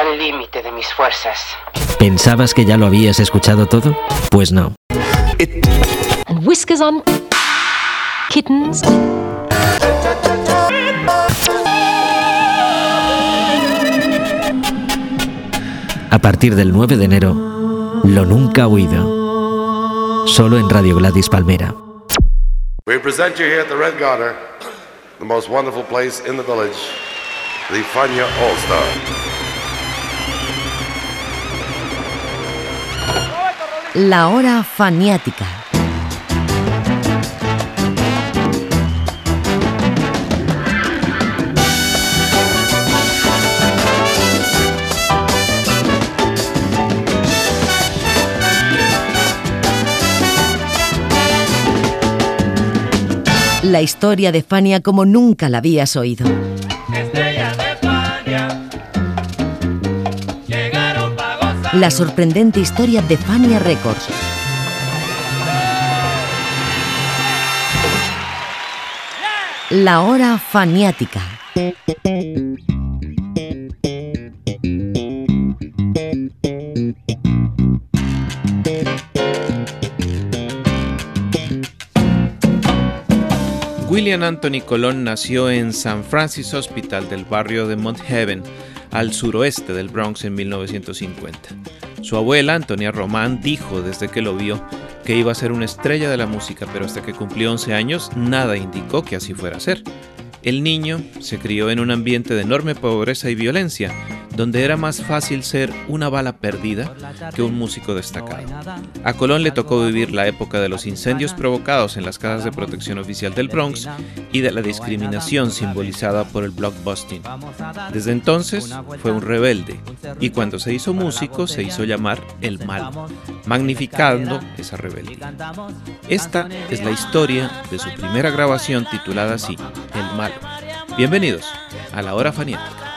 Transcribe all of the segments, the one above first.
al límite de mis fuerzas. ¿Pensabas que ya lo habías escuchado todo? Pues no. And whiskers on kittens. A partir del 9 de enero, lo nunca oído. Solo en Radio Gladys Palmera. We present you here at the Red Garter, the most wonderful place in the village, the Fania All Star. La hora faniática. La historia de Fania como nunca la habías oído. La sorprendente historia de Fania Records. La hora faniática. William Anthony Colón nació en San Francis Hospital del barrio de Mount Heaven, al suroeste del Bronx en 1950. Su abuela, Antonia Román, dijo desde que lo vio que iba a ser una estrella de la música, pero hasta que cumplió 11 años nada indicó que así fuera a ser. El niño se crió en un ambiente de enorme pobreza y violencia, donde era más fácil ser una bala perdida que un músico destacado. A Colón le tocó vivir la época de los incendios provocados en las casas de protección oficial del Bronx y de la discriminación simbolizada por el blockbusting. Desde entonces fue un rebelde y cuando se hizo músico se hizo llamar el malo, magnificando esa rebeldía. Esta es la historia de su primera grabación titulada así, El malo. Bienvenidos a la hora fanática.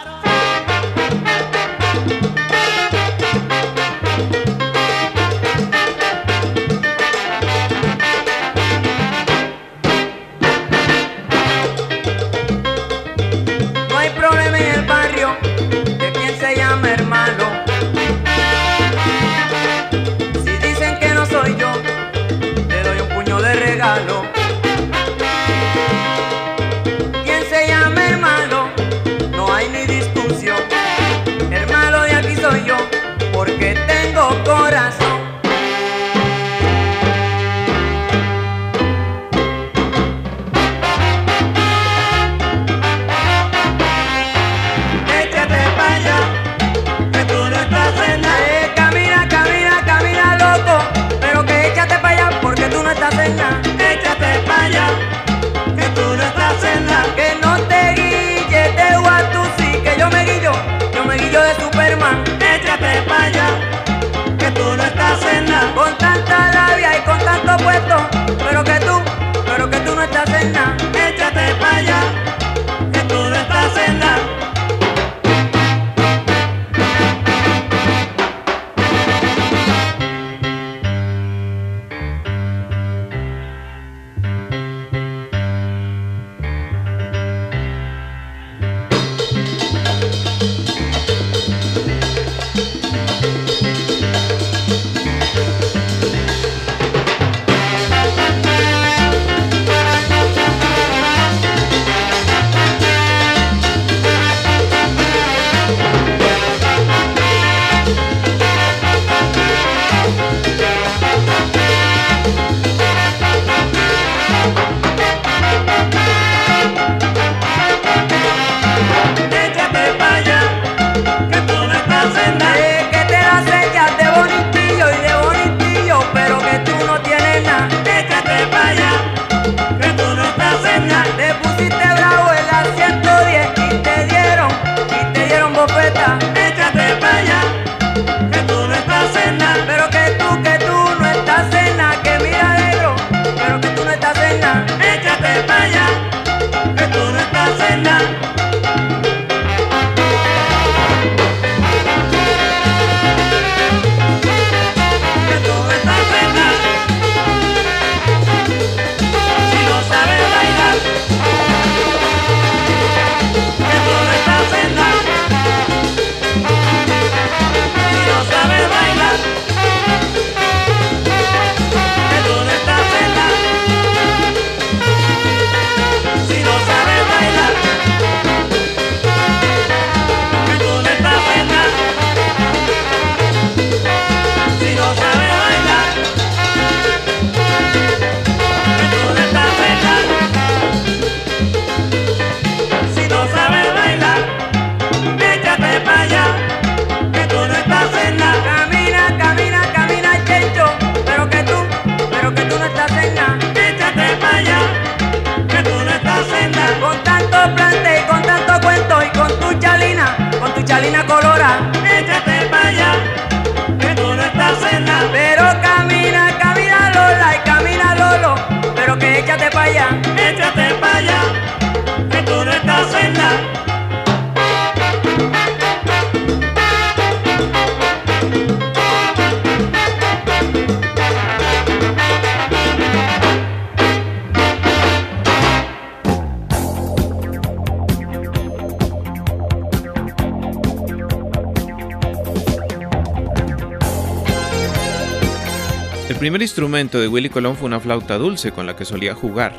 Instrumento de Willy Colón fue una flauta dulce con la que solía jugar.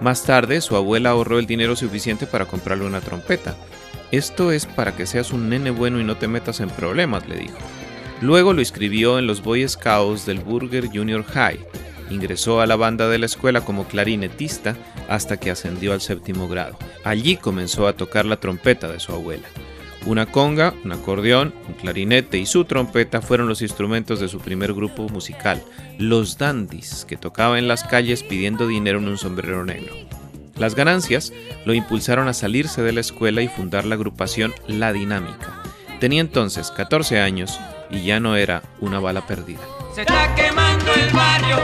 Más tarde, su abuela ahorró el dinero suficiente para comprarle una trompeta. Esto es para que seas un nene bueno y no te metas en problemas, le dijo. Luego lo escribió en los Boy Scouts del Burger Junior High. Ingresó a la banda de la escuela como clarinetista hasta que ascendió al séptimo grado. Allí comenzó a tocar la trompeta de su abuela. Una conga, un acordeón, un clarinete y su trompeta fueron los instrumentos de su primer grupo musical, los Dandies, que tocaba en las calles pidiendo dinero en un sombrero negro. Las ganancias lo impulsaron a salirse de la escuela y fundar la agrupación La Dinámica. Tenía entonces 14 años y ya no era una bala perdida. Se está quemando el barrio,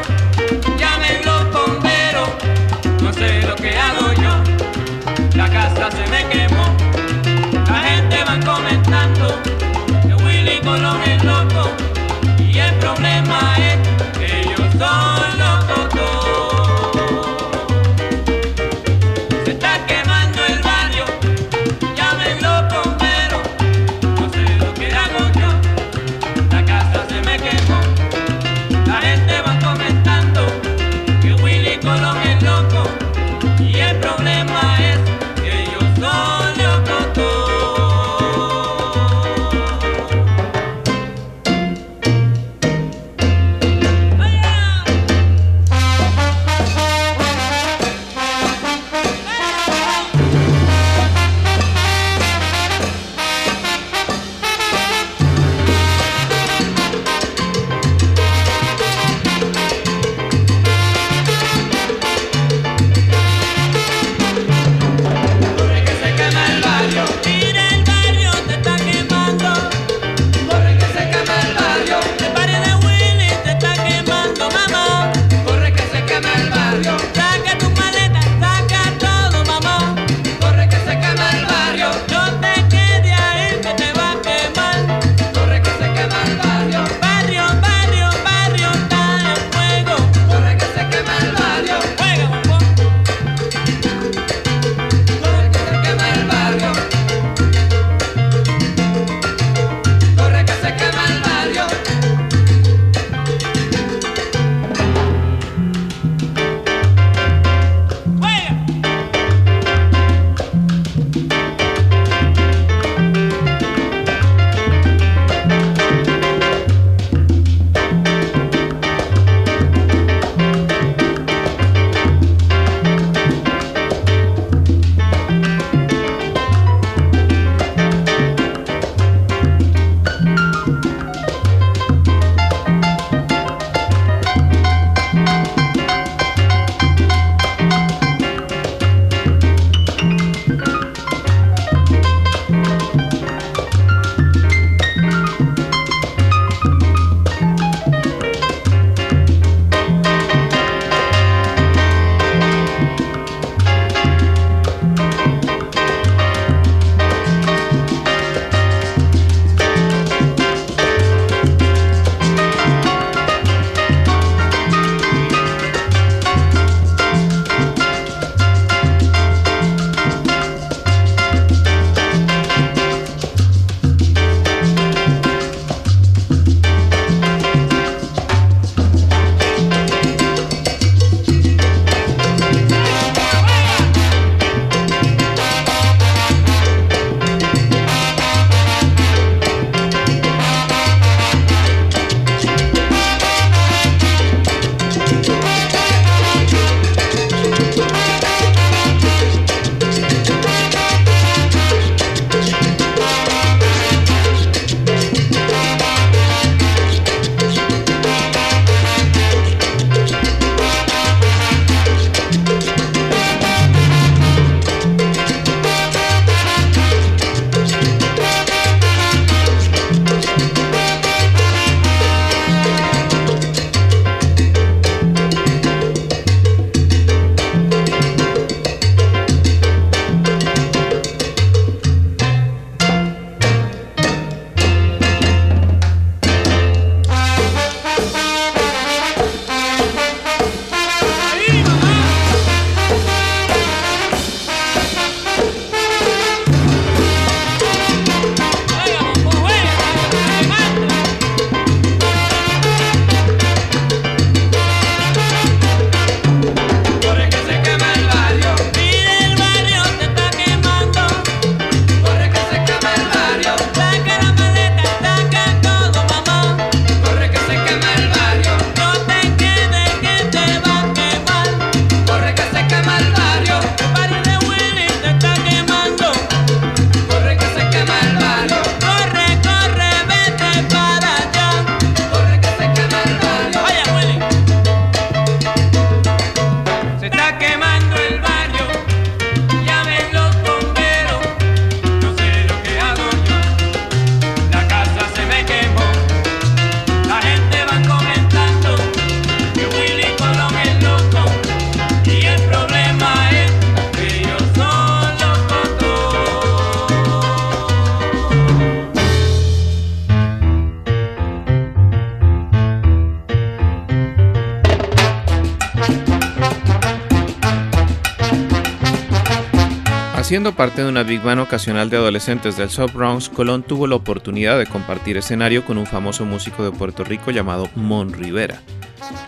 Siendo parte de una big band ocasional de adolescentes del South Bronx, Colón tuvo la oportunidad de compartir escenario con un famoso músico de Puerto Rico llamado Mon Rivera.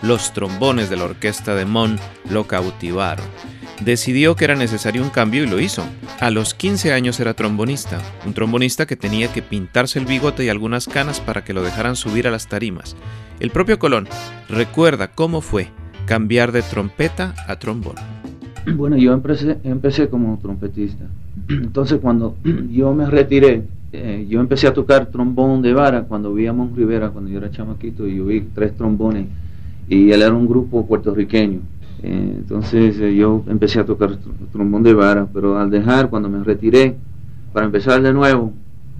Los trombones de la orquesta de Mon lo cautivaron. Decidió que era necesario un cambio y lo hizo. A los 15 años era trombonista, un trombonista que tenía que pintarse el bigote y algunas canas para que lo dejaran subir a las tarimas. El propio Colón recuerda cómo fue cambiar de trompeta a trombón. Bueno, yo empecé, empecé como trompetista. Entonces cuando yo me retiré, eh, yo empecé a tocar trombón de vara cuando vi a Mon Rivera, cuando yo era chamaquito, y yo vi tres trombones, y él era un grupo puertorriqueño. Eh, entonces eh, yo empecé a tocar trombón de vara, pero al dejar, cuando me retiré, para empezar de nuevo,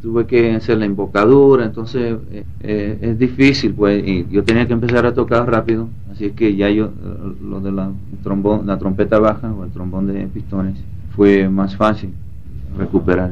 tuve que hacer la invocadura, entonces es difícil, pues, y yo tenía que empezar a tocar rápido, así que ya yo, lo de la, trombón, la trompeta baja o el trombón de pistones, fue más fácil recuperar.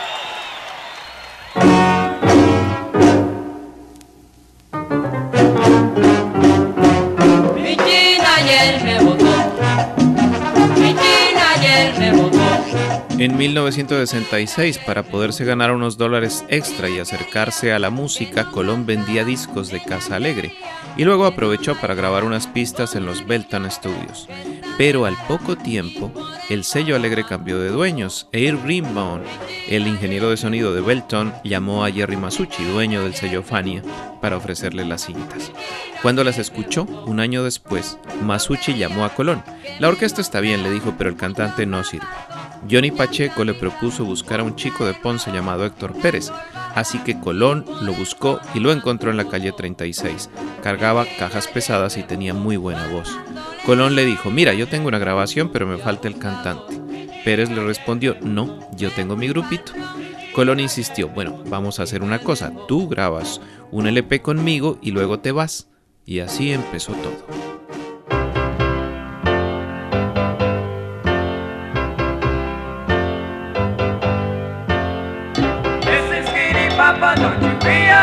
En 1966, para poderse ganar unos dólares extra y acercarse a la música, Colón vendía discos de Casa Alegre y luego aprovechó para grabar unas pistas en los Belton Studios. Pero al poco tiempo, el sello Alegre cambió de dueños. Air Greenbaum, el ingeniero de sonido de Belton, llamó a Jerry Masucci, dueño del sello Fania, para ofrecerle las cintas. Cuando las escuchó, un año después, Masucci llamó a Colón. La orquesta está bien, le dijo, pero el cantante no sirve. Johnny Pacheco le propuso buscar a un chico de Ponce llamado Héctor Pérez, así que Colón lo buscó y lo encontró en la calle 36. Cargaba cajas pesadas y tenía muy buena voz. Colón le dijo, mira, yo tengo una grabación, pero me falta el cantante. Pérez le respondió, no, yo tengo mi grupito. Colón insistió, bueno, vamos a hacer una cosa, tú grabas un LP conmigo y luego te vas. Y así empezó todo. Don't you be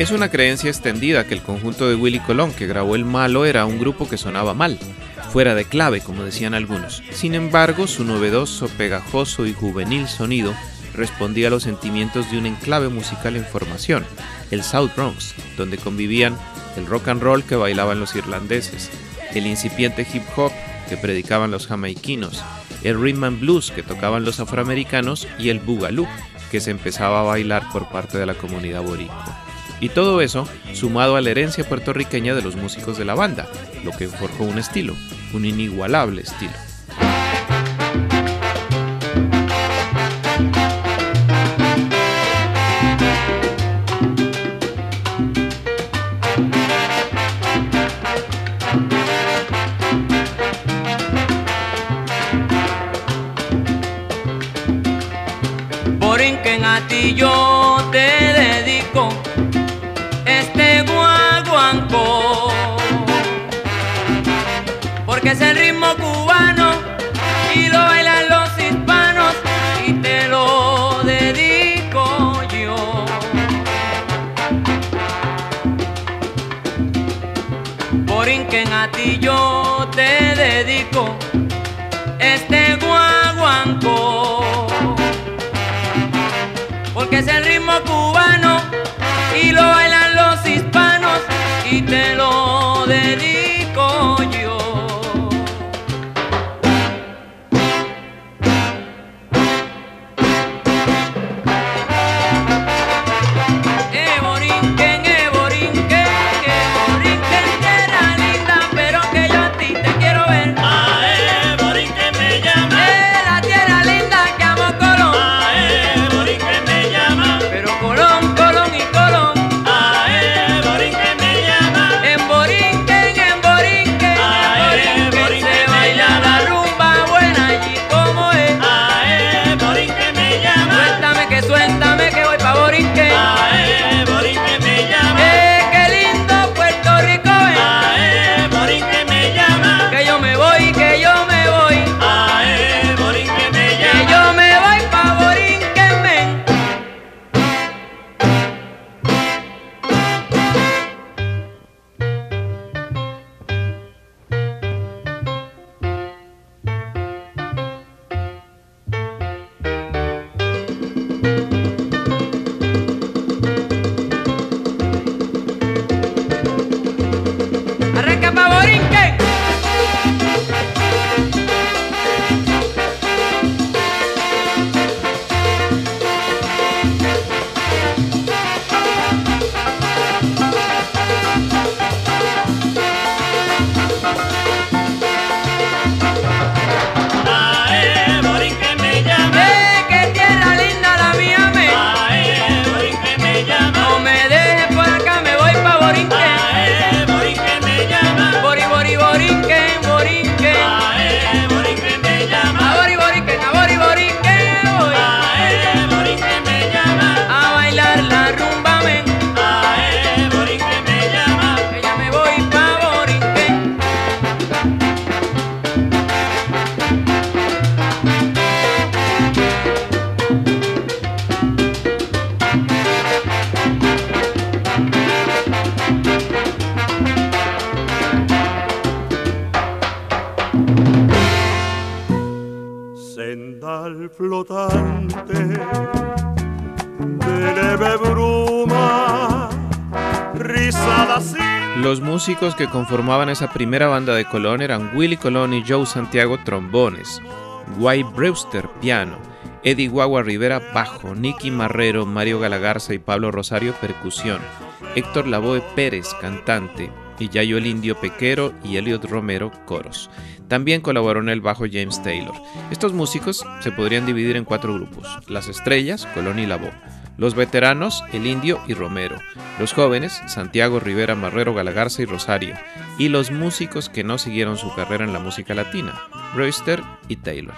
Es una creencia extendida que el conjunto de Willy Colón que grabó El Malo era un grupo que sonaba mal, fuera de clave, como decían algunos. Sin embargo, su novedoso, pegajoso y juvenil sonido respondía a los sentimientos de un enclave musical en formación, el South Bronx, donde convivían el rock and roll que bailaban los irlandeses, el incipiente hip hop que predicaban los jamaiquinos, el rhythm and blues que tocaban los afroamericanos y el boogaloo que se empezaba a bailar por parte de la comunidad boricua. Y todo eso sumado a la herencia puertorriqueña de los músicos de la banda, lo que forjó un estilo, un inigualable estilo. Porque es el ritmo cubano y lo bailan los hispanos y te lo dedico yo. Borinquen a ti yo te dedico este guaguancó porque es el ritmo cubano y lo bailan los hispanos y te lo dedico músicos que conformaban esa primera banda de Colón eran Willy Colón y Joe Santiago trombones, Guy Brewster piano, Eddie Guagua Rivera bajo, Nicky Marrero, Mario Galagarza y Pablo Rosario percusión, Héctor Lavoe Pérez cantante y Yayo el Indio Pequero y Elliot Romero coros. También colaboró en el bajo James Taylor. Estos músicos se podrían dividir en cuatro grupos: Las Estrellas, Colón y Lavoe. Los veteranos, El Indio y Romero. Los jóvenes, Santiago Rivera Marrero Galagarza y Rosario. Y los músicos que no siguieron su carrera en la música latina, Brewster y Taylor.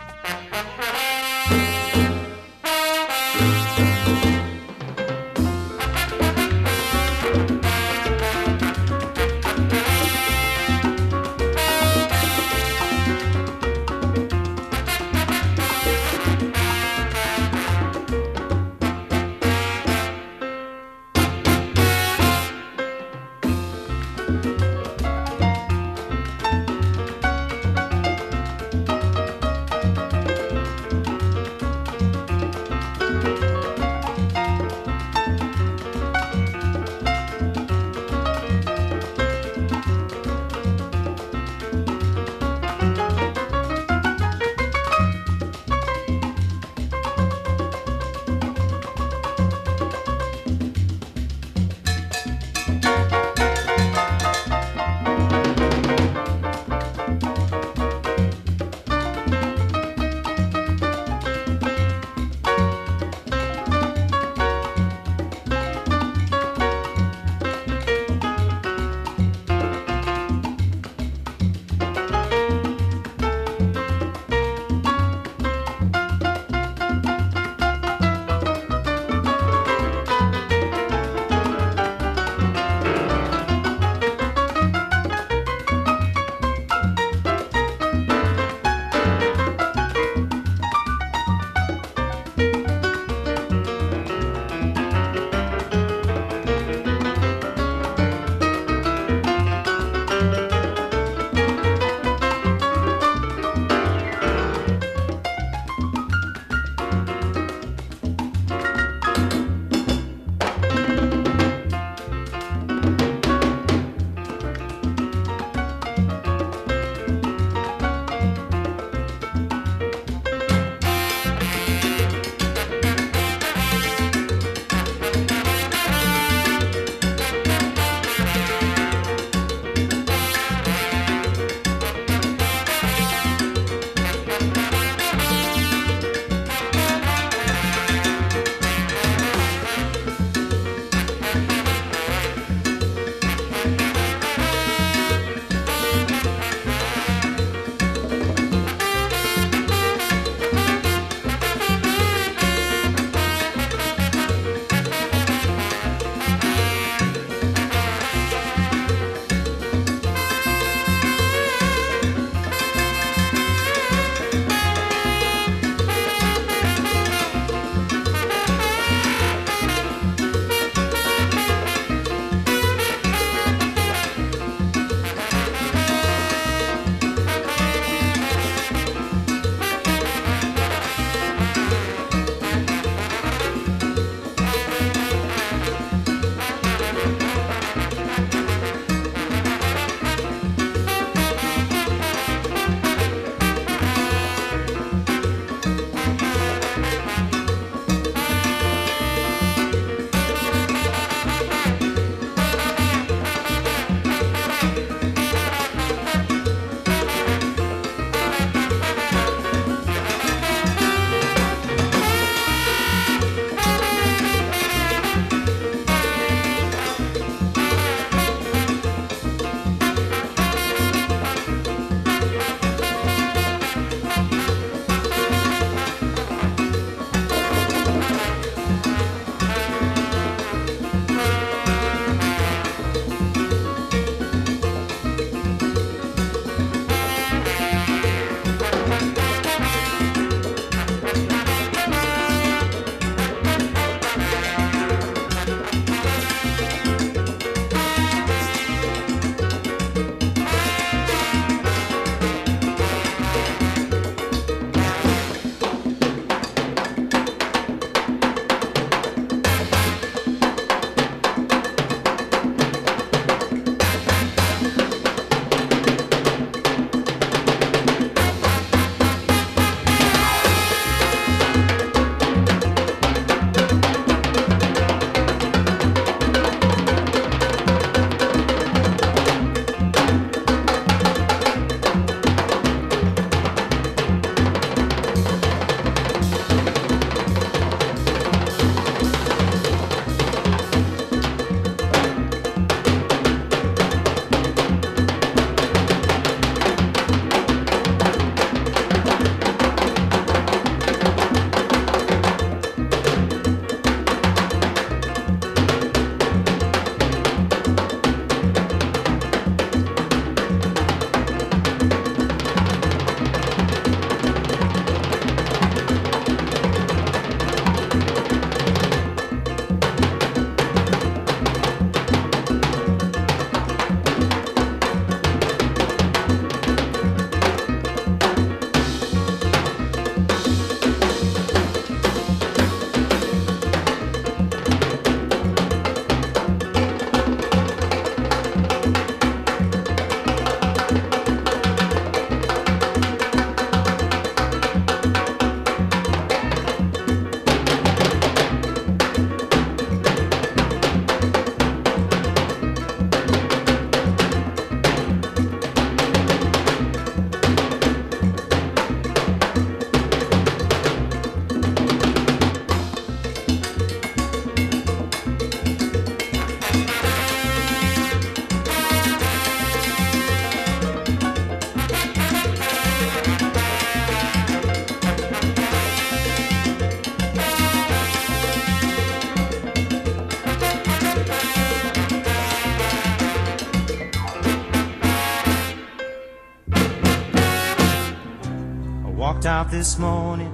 This morning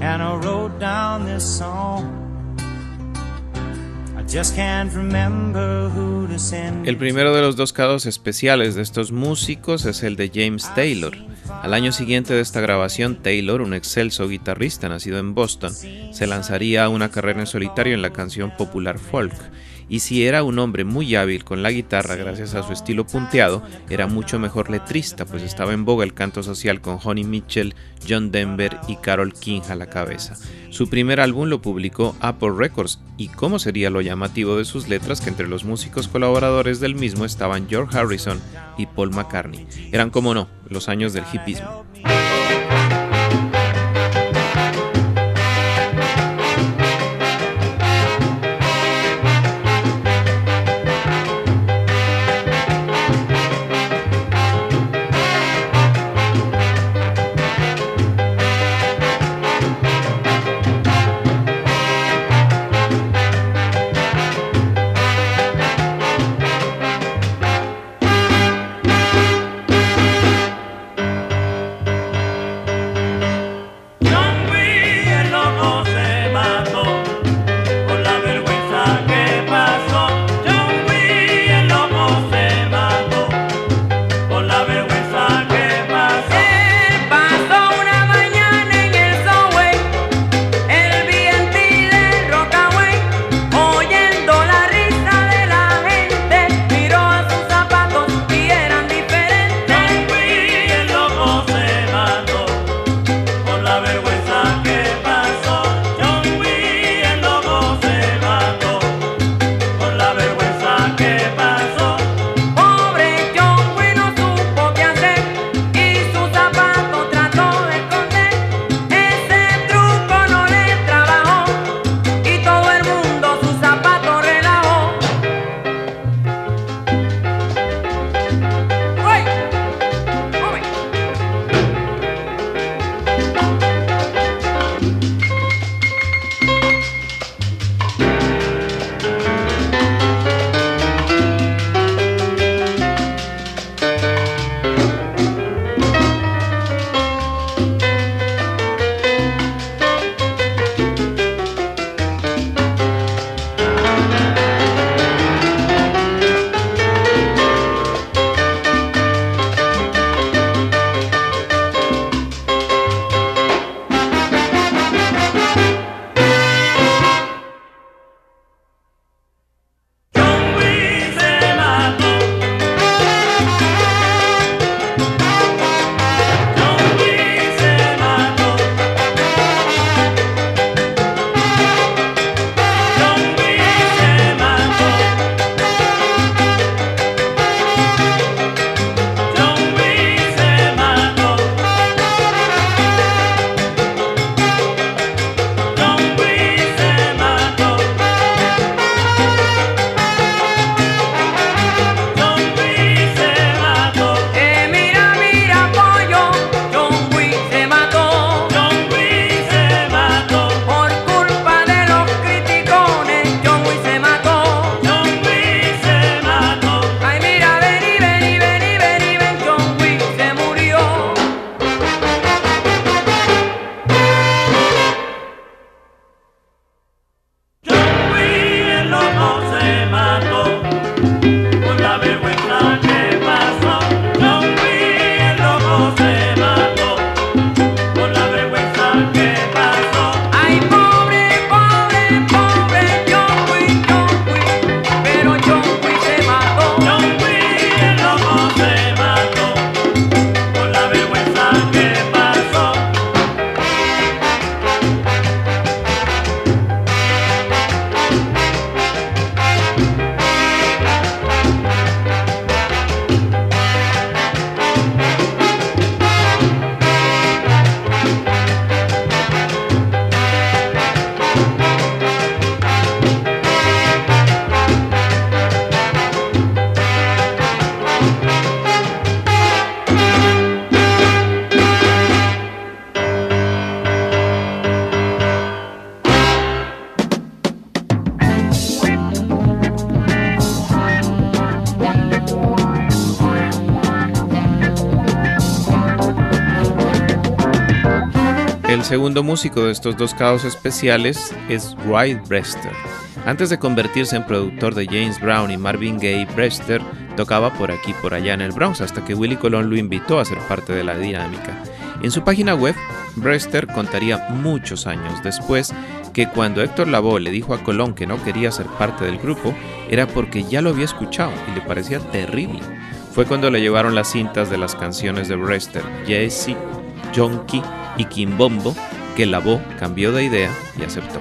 and I wrote down this song. El primero de los dos casos especiales de estos músicos es el de James Taylor. Al año siguiente de esta grabación, Taylor, un excelso guitarrista nacido en Boston, se lanzaría a una carrera en solitario en la canción popular folk y si era un hombre muy hábil con la guitarra gracias a su estilo punteado, era mucho mejor letrista, pues estaba en boga el canto social con Honey Mitchell, John Denver y Carol King a la cabeza. Su primer álbum lo publicó Apple Records y cómo sería lo llamativo de sus letras que entre los músicos colaboradores del mismo estaban George Harrison y Paul McCartney. Eran como no, los años del hipismo. Segundo músico de estos dos caos especiales es Wright Brester. Antes de convertirse en productor de James Brown y Marvin Gaye, Brester tocaba por aquí por allá en el Bronx hasta que Willie Colón lo invitó a ser parte de la dinámica. En su página web, Brester contaría muchos años después que cuando Héctor Lavoe le dijo a Colón que no quería ser parte del grupo, era porque ya lo había escuchado y le parecía terrible. Fue cuando le llevaron las cintas de las canciones de Brester, Jesse, Jonky y Kimbombo que Lavoe cambió de idea y aceptó.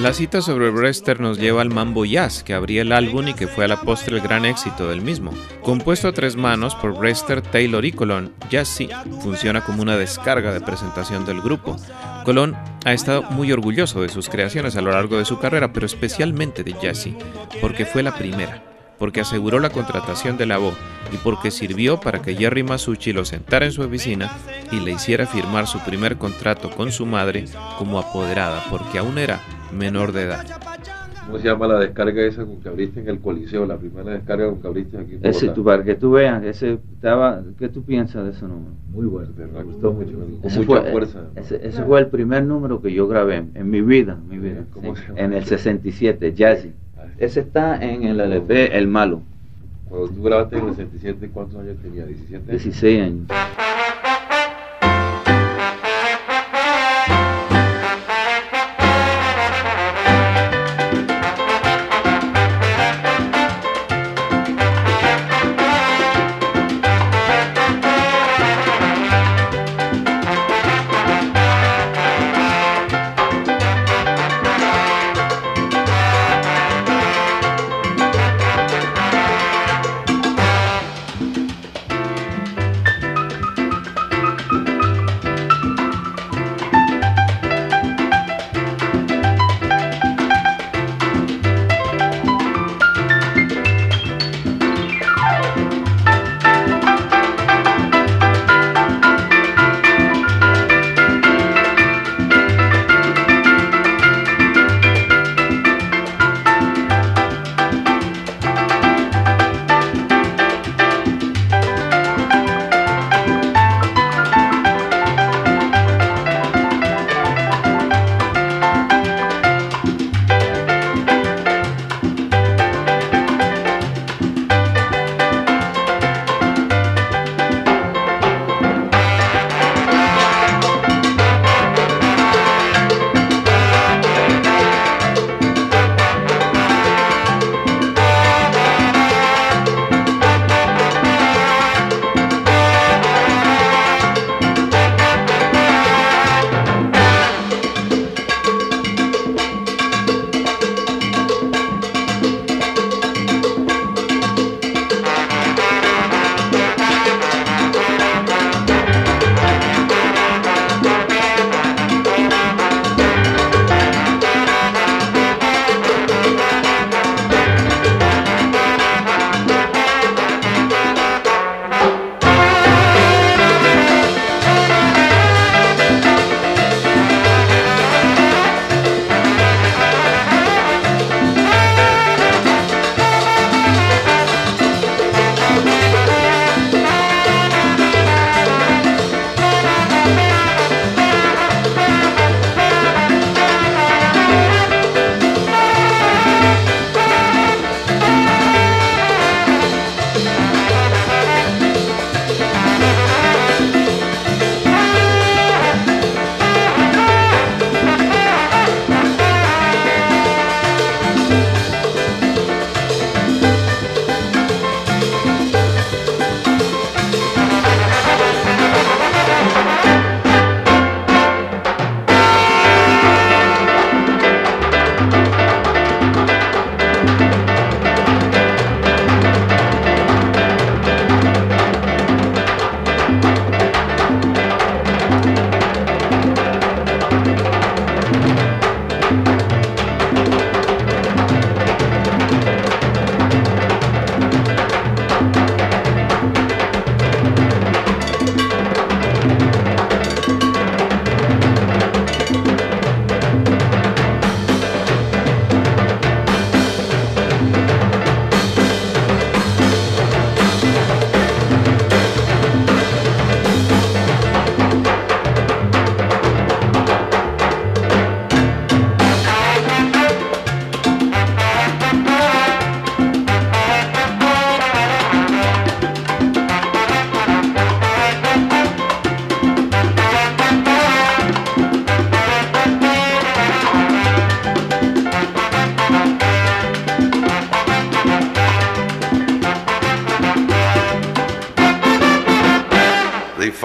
La cita sobre Brester nos lleva al Mambo Jazz, que abría el álbum y que fue a la postre el gran éxito del mismo. Compuesto a tres manos por Brester, Taylor y Colón, Jazzy funciona como una descarga de presentación del grupo. Colón ha estado muy orgulloso de sus creaciones a lo largo de su carrera, pero especialmente de Jazzy, porque fue la primera porque aseguró la contratación de la voz y porque sirvió para que Jerry Masucci lo sentara en su oficina y le hiciera firmar su primer contrato con su madre como apoderada, porque aún era menor de edad. ¿Cómo se llama la descarga esa con que abriste en el Coliseo? La primera descarga con que abriste aquí en Ese, tú, para que tú veas, ese estaba, ¿qué tú piensas de ese número? Muy bueno, me gustó mucho, con ese mucha fue, fuerza. Ese, ese, fue el primer número que yo grabé en mi vida, mi vida. ¿Cómo sí, se llama? en el 67, Jazzy. Ese está en el LP El Malo. Cuando tú grabaste en el 67, ¿cuántos años tenía? ¿17 años? 16 años.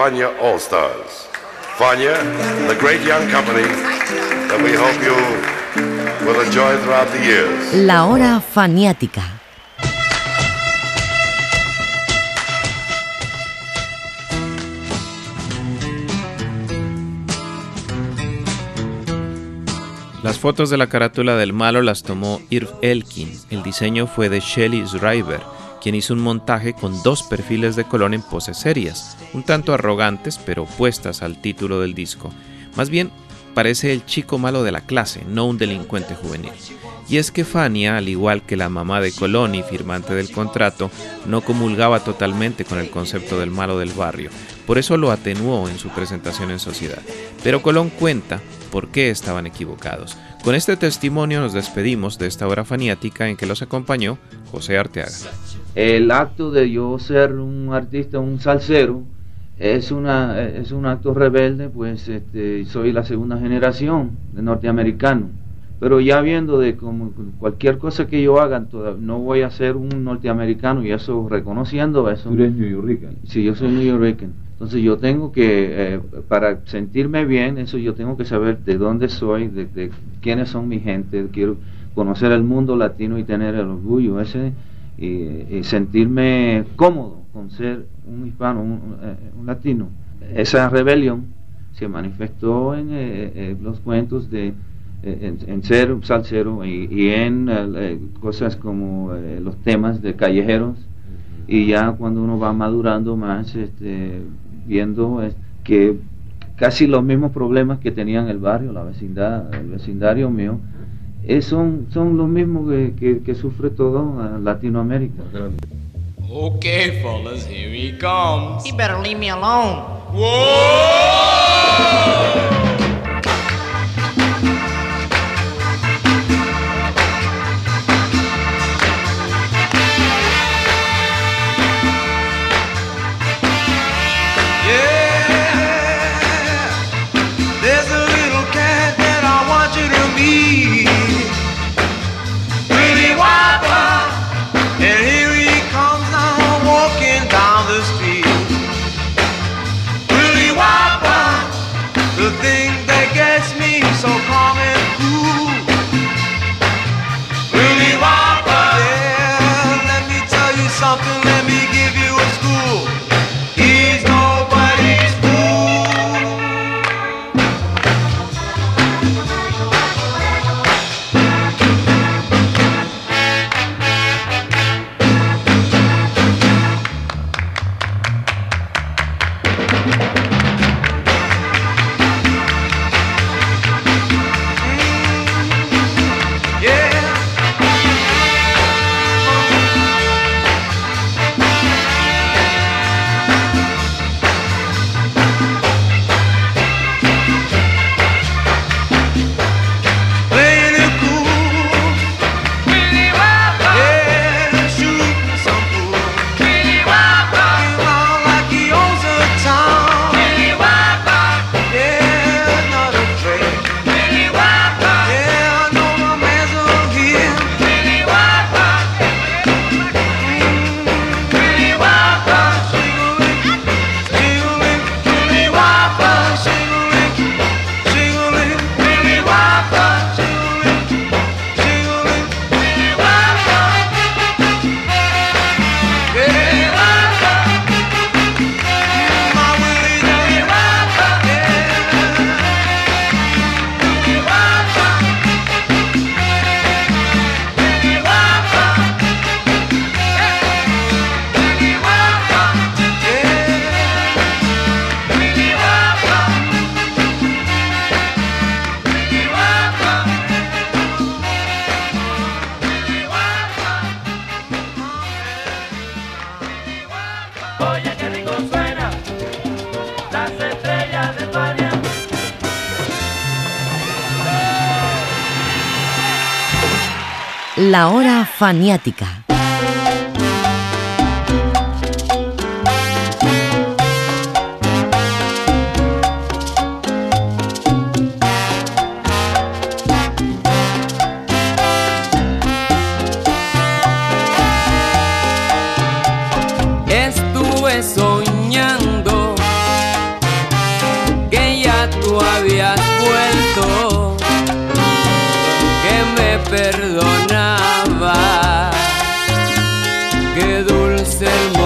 Fania All Stars. Fania, the great young company that we hope you will enjoy throughout the years. La hora faniática. Las fotos de la carátula del malo las tomó Irv Elkin. El diseño fue de Shelly Schreiber, quien hizo un montaje con dos perfiles de Colón en poses serias, un tanto arrogantes pero opuestas al título del disco. Más bien, parece el chico malo de la clase, no un delincuente juvenil. Y es que Fania, al igual que la mamá de Colón y firmante del contrato, no comulgaba totalmente con el concepto del malo del barrio, por eso lo atenuó en su presentación en sociedad. Pero Colón cuenta por qué estaban equivocados. Con este testimonio nos despedimos de esta hora faniática en que los acompañó José Arteaga. El acto de yo ser un artista, un salsero, es, una, es un acto rebelde, pues este, soy la segunda generación de norteamericano. Pero ya viendo de como cualquier cosa que yo haga, no voy a ser un norteamericano y eso reconociendo eso. ¿Tú eres New Yorker? Sí, yo soy New Yorker. Entonces yo tengo que, eh, para sentirme bien, eso yo tengo que saber de dónde soy, de, quiénes son mi gente, quiero conocer el mundo latino y tener el orgullo ese y, sentirme cómodo con ser un hispano, un, eh, latino. Esa rebelión se manifestó en eh, los cuentos de en, ser un salsero y, en cosas como los temas de callejeros y ya cuando uno va madurando más este, viendo que casi los mismos problemas que tenían el barrio, la vecindad, el vecindario mío, eh, son, son los mismos que, que, que sufre todo Latinoamérica. Okay, fellas, here he comes. He better leave me alone. Whoa! Faniática. dulce el